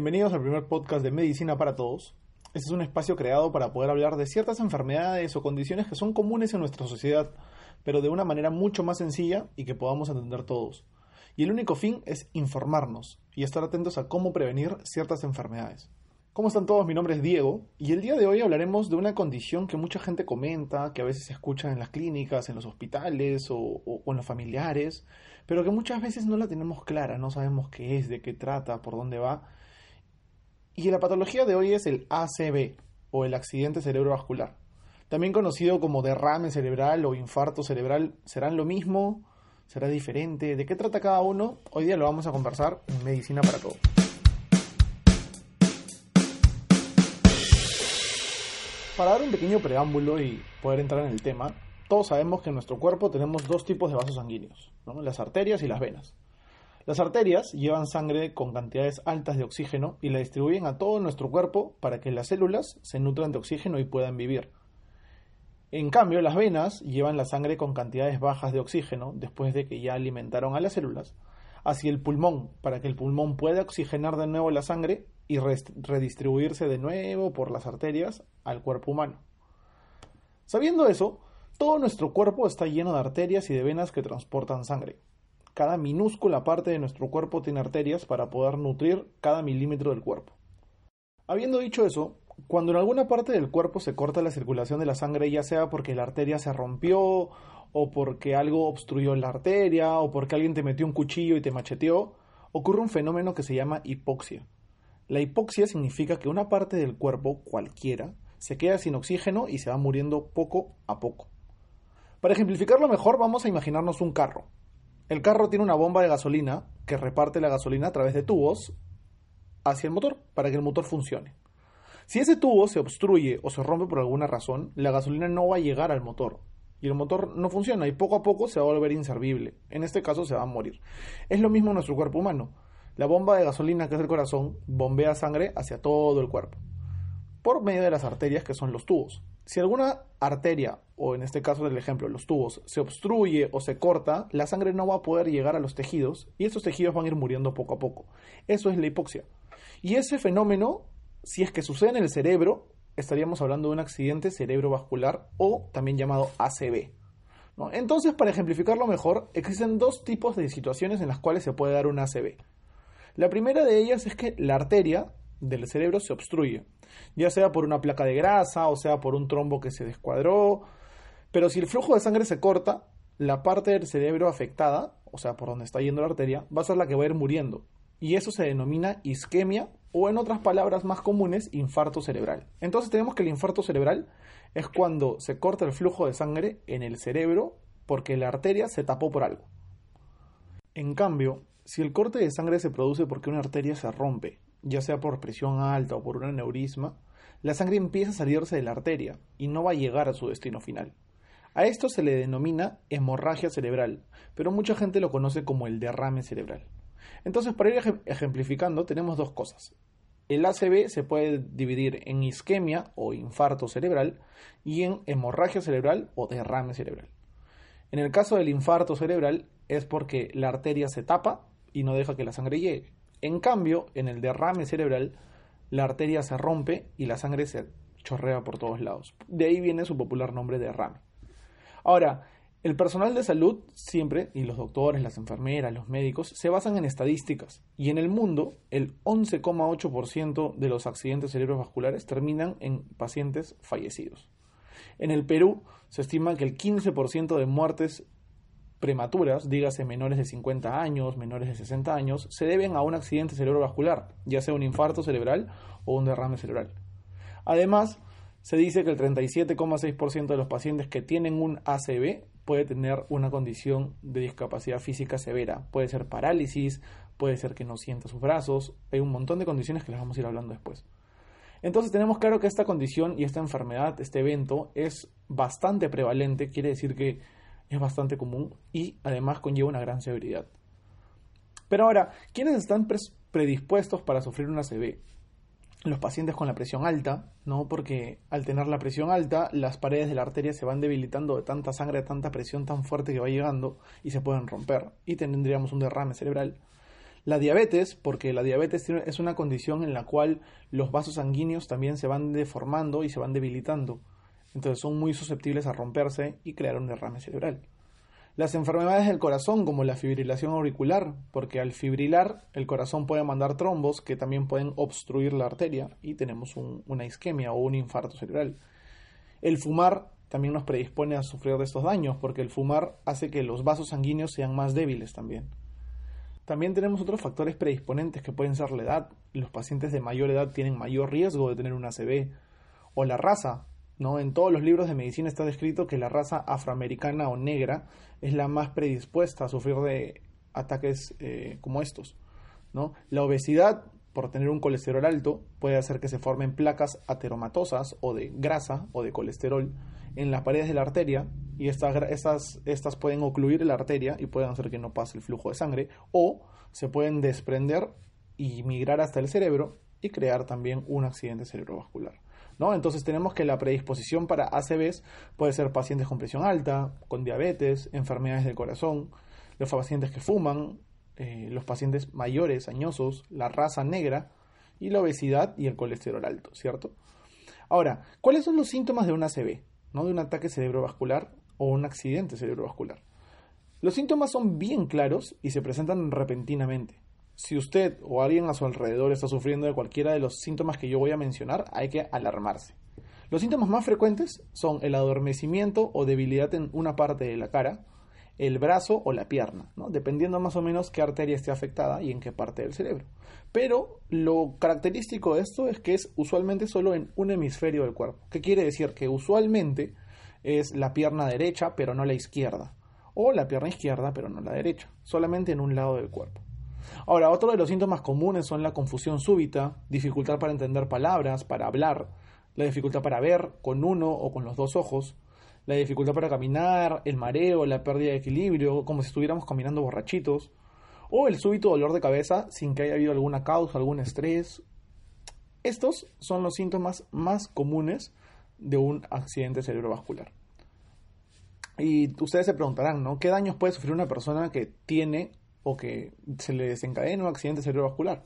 Bienvenidos al primer podcast de Medicina para Todos. Este es un espacio creado para poder hablar de ciertas enfermedades o condiciones que son comunes en nuestra sociedad, pero de una manera mucho más sencilla y que podamos entender todos. Y el único fin es informarnos y estar atentos a cómo prevenir ciertas enfermedades. ¿Cómo están todos? Mi nombre es Diego y el día de hoy hablaremos de una condición que mucha gente comenta, que a veces se escucha en las clínicas, en los hospitales o, o, o en los familiares, pero que muchas veces no la tenemos clara, no sabemos qué es, de qué trata, por dónde va. Y la patología de hoy es el ACV o el accidente cerebrovascular. También conocido como derrame cerebral o infarto cerebral, ¿serán lo mismo? ¿Será diferente? ¿De qué trata cada uno? Hoy día lo vamos a conversar en Medicina para Todos. Para dar un pequeño preámbulo y poder entrar en el tema, todos sabemos que en nuestro cuerpo tenemos dos tipos de vasos sanguíneos, las arterias y las venas. Las arterias llevan sangre con cantidades altas de oxígeno y la distribuyen a todo nuestro cuerpo para que las células se nutran de oxígeno y puedan vivir. En cambio, las venas llevan la sangre con cantidades bajas de oxígeno después de que ya alimentaron a las células hacia el pulmón para que el pulmón pueda oxigenar de nuevo la sangre y redistribuirse de nuevo por las arterias al cuerpo humano. Sabiendo eso, todo nuestro cuerpo está lleno de arterias y de venas que transportan sangre. Cada minúscula parte de nuestro cuerpo tiene arterias para poder nutrir cada milímetro del cuerpo. Habiendo dicho eso, cuando en alguna parte del cuerpo se corta la circulación de la sangre, ya sea porque la arteria se rompió, o porque algo obstruyó la arteria, o porque alguien te metió un cuchillo y te macheteó, ocurre un fenómeno que se llama hipoxia. La hipoxia significa que una parte del cuerpo, cualquiera, se queda sin oxígeno y se va muriendo poco a poco. Para ejemplificarlo mejor, vamos a imaginarnos un carro. El carro tiene una bomba de gasolina que reparte la gasolina a través de tubos hacia el motor para que el motor funcione. Si ese tubo se obstruye o se rompe por alguna razón, la gasolina no va a llegar al motor y el motor no funciona y poco a poco se va a volver inservible. En este caso se va a morir. Es lo mismo nuestro cuerpo humano. La bomba de gasolina, que es el corazón, bombea sangre hacia todo el cuerpo por medio de las arterias que son los tubos. Si alguna arteria, o en este caso del ejemplo, los tubos, se obstruye o se corta, la sangre no va a poder llegar a los tejidos y esos tejidos van a ir muriendo poco a poco. Eso es la hipoxia. Y ese fenómeno, si es que sucede en el cerebro, estaríamos hablando de un accidente cerebrovascular o también llamado ACV. Entonces, para ejemplificarlo mejor, existen dos tipos de situaciones en las cuales se puede dar un ACV. La primera de ellas es que la arteria del cerebro se obstruye, ya sea por una placa de grasa o sea por un trombo que se descuadró, pero si el flujo de sangre se corta, la parte del cerebro afectada, o sea, por donde está yendo la arteria, va a ser la que va a ir muriendo, y eso se denomina isquemia o en otras palabras más comunes, infarto cerebral. Entonces tenemos que el infarto cerebral es cuando se corta el flujo de sangre en el cerebro porque la arteria se tapó por algo. En cambio, si el corte de sangre se produce porque una arteria se rompe ya sea por presión alta o por un aneurisma, la sangre empieza a salirse de la arteria y no va a llegar a su destino final. A esto se le denomina hemorragia cerebral, pero mucha gente lo conoce como el derrame cerebral. Entonces, para ir ejemplificando, tenemos dos cosas. El ACV se puede dividir en isquemia o infarto cerebral y en hemorragia cerebral o derrame cerebral. En el caso del infarto cerebral es porque la arteria se tapa y no deja que la sangre llegue. En cambio, en el derrame cerebral, la arteria se rompe y la sangre se chorrea por todos lados. De ahí viene su popular nombre de derrame. Ahora, el personal de salud siempre, y los doctores, las enfermeras, los médicos, se basan en estadísticas. Y en el mundo, el 11,8% de los accidentes cerebrovasculares terminan en pacientes fallecidos. En el Perú, se estima que el 15% de muertes prematuras, dígase menores de 50 años, menores de 60 años, se deben a un accidente cerebrovascular, ya sea un infarto cerebral o un derrame cerebral. Además, se dice que el 37,6% de los pacientes que tienen un ACV puede tener una condición de discapacidad física severa. Puede ser parálisis, puede ser que no sienta sus brazos, hay un montón de condiciones que les vamos a ir hablando después. Entonces tenemos claro que esta condición y esta enfermedad, este evento, es bastante prevalente, quiere decir que es bastante común y además conlleva una gran severidad. Pero ahora, ¿quiénes están predispuestos para sufrir una ACV? Los pacientes con la presión alta, ¿no? Porque al tener la presión alta, las paredes de la arteria se van debilitando de tanta sangre, de tanta presión tan fuerte que va llegando y se pueden romper y tendríamos un derrame cerebral. La diabetes, porque la diabetes es una condición en la cual los vasos sanguíneos también se van deformando y se van debilitando. Entonces son muy susceptibles a romperse y crear un derrame cerebral. Las enfermedades del corazón, como la fibrilación auricular, porque al fibrilar el corazón puede mandar trombos que también pueden obstruir la arteria y tenemos una isquemia o un infarto cerebral. El fumar también nos predispone a sufrir de estos daños, porque el fumar hace que los vasos sanguíneos sean más débiles también. También tenemos otros factores predisponentes que pueden ser la edad. Los pacientes de mayor edad tienen mayor riesgo de tener una ACV. O la raza, En todos los libros de medicina está descrito que la raza afroamericana o negra es la más predispuesta a sufrir de ataques eh, como estos, ¿no? La obesidad, por tener un colesterol alto, puede hacer que se formen placas ateromatosas o de grasa o de colesterol en las paredes de la arteria y estas, estas, estas pueden ocluir la arteria y pueden hacer que no pase el flujo de sangre o se pueden desprender y migrar hasta el cerebro y crear también un accidente cerebrovascular. Entonces tenemos que la predisposición para ACVs puede ser pacientes con presión alta, con diabetes, enfermedades del corazón, los pacientes que fuman, eh, los pacientes mayores, añosos, la raza negra y la obesidad y el colesterol alto, ¿cierto? Ahora, ¿cuáles son los síntomas de un ACV? ¿no? De un ataque cerebrovascular o un accidente cerebrovascular. Los síntomas son bien claros y se presentan repentinamente. Si usted o alguien a su alrededor está sufriendo de cualquiera de los síntomas que yo voy a mencionar, hay que alarmarse. Los síntomas más frecuentes son el adormecimiento o debilidad en una parte de la cara, el brazo o la pierna, dependiendo más o menos qué arteria esté afectada y en qué parte del cerebro. Pero lo característico de esto es que es usualmente solo en un hemisferio del cuerpo. ¿Qué quiere decir? Que usualmente es la pierna derecha pero no la izquierda, o la pierna izquierda pero no la derecha, solamente en un lado del cuerpo. Ahora, otro de los síntomas comunes son la confusión súbita, dificultad para entender palabras, para hablar, la dificultad para ver con uno o con los dos ojos, la dificultad para caminar, el mareo, la pérdida de equilibrio, como si estuviéramos caminando borrachitos, o el súbito dolor de cabeza sin que haya habido alguna causa, algún estrés. Estos son los síntomas más comunes de un accidente cerebrovascular. Y ustedes se preguntarán, ¿no? ¿Qué daños puede sufrir una persona que tiene o que se le desencadena un accidente cerebrovascular.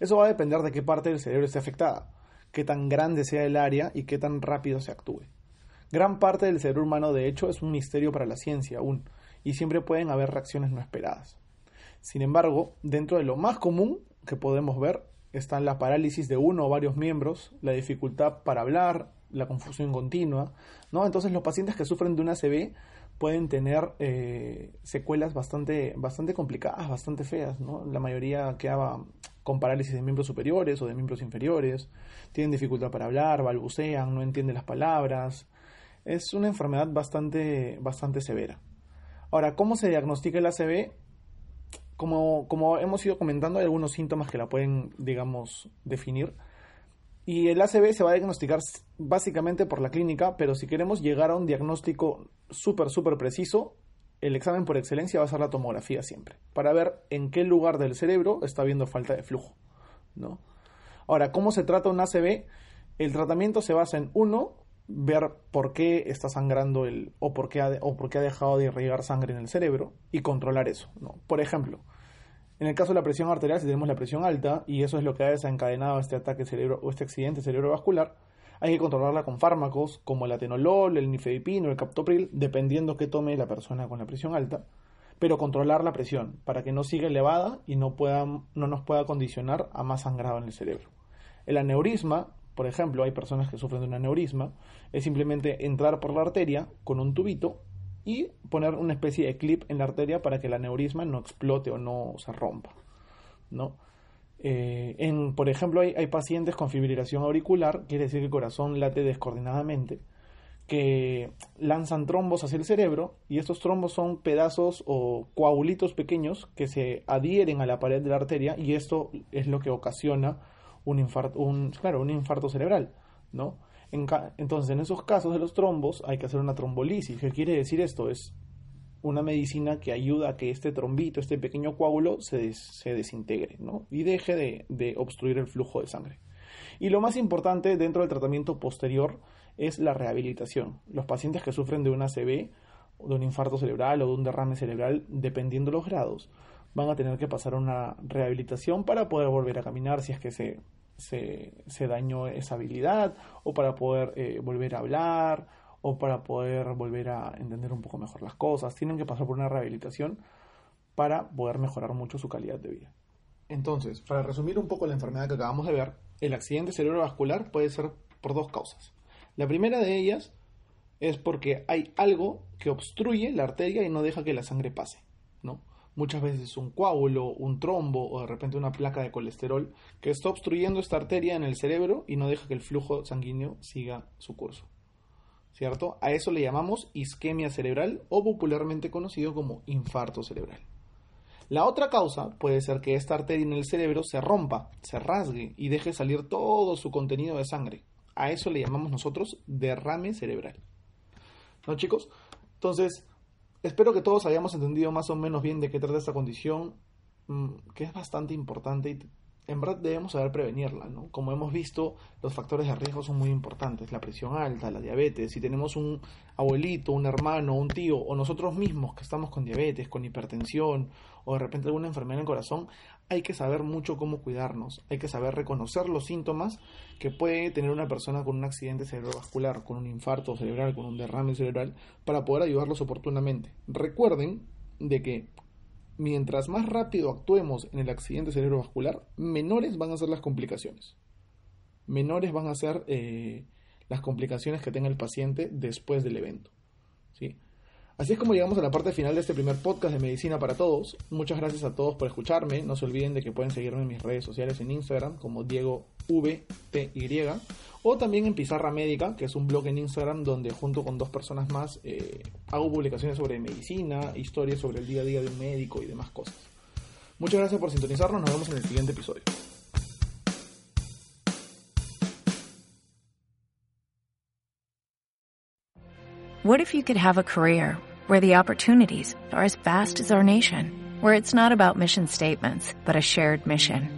Eso va a depender de qué parte del cerebro esté afectada, qué tan grande sea el área y qué tan rápido se actúe. Gran parte del cerebro humano, de hecho, es un misterio para la ciencia aún, y siempre pueden haber reacciones no esperadas. Sin embargo, dentro de lo más común que podemos ver están la parálisis de uno o varios miembros, la dificultad para hablar, la confusión continua, ¿no? Entonces los pacientes que sufren de una ACV pueden tener eh, secuelas bastante, bastante complicadas, bastante feas, ¿no? La mayoría queda con parálisis de miembros superiores o de miembros inferiores, tienen dificultad para hablar, balbucean, no entienden las palabras. Es una enfermedad bastante, bastante severa. Ahora, ¿cómo se diagnostica el ACV? Como, como hemos ido comentando, hay algunos síntomas que la pueden, digamos, definir. Y el ACV se va a diagnosticar básicamente por la clínica, pero si queremos llegar a un diagnóstico súper, súper preciso, el examen por excelencia va a ser la tomografía siempre, para ver en qué lugar del cerebro está habiendo falta de flujo. ¿no? Ahora, ¿cómo se trata un ACV? El tratamiento se basa en, uno, ver por qué está sangrando el, o por qué ha, o por qué ha dejado de irrigar sangre en el cerebro y controlar eso. ¿no? Por ejemplo, en el caso de la presión arterial, si tenemos la presión alta, y eso es lo que ha desencadenado este ataque cerebro o este accidente cerebrovascular, hay que controlarla con fármacos como el atenolol, el nifedipino, el captopril, dependiendo qué tome la persona con la presión alta, pero controlar la presión para que no siga elevada y no, no nos pueda condicionar a más sangrado en el cerebro. El aneurisma, por ejemplo, hay personas que sufren de un aneurisma, es simplemente entrar por la arteria con un tubito y poner una especie de clip en la arteria para que el aneurisma no explote o no se rompa, ¿no? Eh, por ejemplo, hay, hay, pacientes con fibrilación auricular, quiere decir que el corazón late descoordinadamente, que lanzan trombos hacia el cerebro y estos trombos son pedazos o coagulitos pequeños que se adhieren a la pared de la arteria y esto es lo que ocasiona un infarto, un, claro, un infarto cerebral, ¿no? Entonces, en esos casos de los trombos hay que hacer una trombolisis. ¿Qué quiere decir esto? Es una medicina que ayuda a que este trombito, este pequeño coágulo, se, desintegre ¿no? y deje de, obstruir el flujo de sangre. Y lo más importante dentro del tratamiento posterior es la rehabilitación. Los pacientes que sufren de una ACV, de un infarto cerebral o de un derrame cerebral, dependiendo de los grados, van a tener que pasar una rehabilitación para poder volver a caminar si es que se, se, dañó esa habilidad o para poder eh, volver a hablar o para poder volver a entender un poco mejor las cosas. Tienen que pasar por una rehabilitación para poder mejorar mucho su calidad de vida. Entonces, para resumir un poco la enfermedad que acabamos de ver, el accidente cerebrovascular puede ser por dos causas. La primera de ellas es porque hay algo que obstruye la arteria y no deja que la sangre pase. Muchas veces un coágulo, un trombo o de repente una placa de colesterol que está obstruyendo esta arteria en el cerebro y no deja que el flujo sanguíneo siga su curso. ¿cierto? A eso le llamamos isquemia cerebral o popularmente conocido como infarto cerebral. La otra causa puede ser que esta arteria en el cerebro se rompa, se rasgue y deje salir todo su contenido de sangre. A eso le llamamos nosotros derrame cerebral. ¿No, chicos? Entonces, espero que todos hayamos entendido más o menos bien de qué trata esta condición, mm, que es bastante importante y en verdad debemos saber prevenirla, ¿no? Como hemos visto, los factores de riesgo son muy importantes, la presión alta, la diabetes, si tenemos un abuelito, un hermano, un tío o nosotros mismos que estamos con diabetes, con hipertensión o de repente alguna enfermedad en el corazón, hay que saber mucho cómo cuidarnos, hay que saber reconocer los síntomas que puede tener una persona con un accidente cerebrovascular, con un infarto cerebral, con un derrame cerebral, para poder ayudarlos oportunamente. Recuerden de que mientras más rápido actuemos en el accidente cerebrovascular, menores van a ser las complicaciones. Menores van a ser eh, las complicaciones que tenga el paciente después del evento. ¿sí? Así es como llegamos a la parte final de este primer podcast de Medicina para Todos. Muchas gracias a todos por escucharme. No se olviden de que pueden seguirme en mis redes sociales en Instagram como Diego VTY o también en Pizarra Médica, que es un blog en Instagram donde junto con dos personas más eh, hago publicaciones sobre medicina, historias sobre el día a día de un médico y demás cosas. Muchas gracias por sintonizarnos. Nos vemos en el siguiente episodio. What if you could have a career where the opportunities are as vast as our nation, where it's not about mission statements, but a shared mission?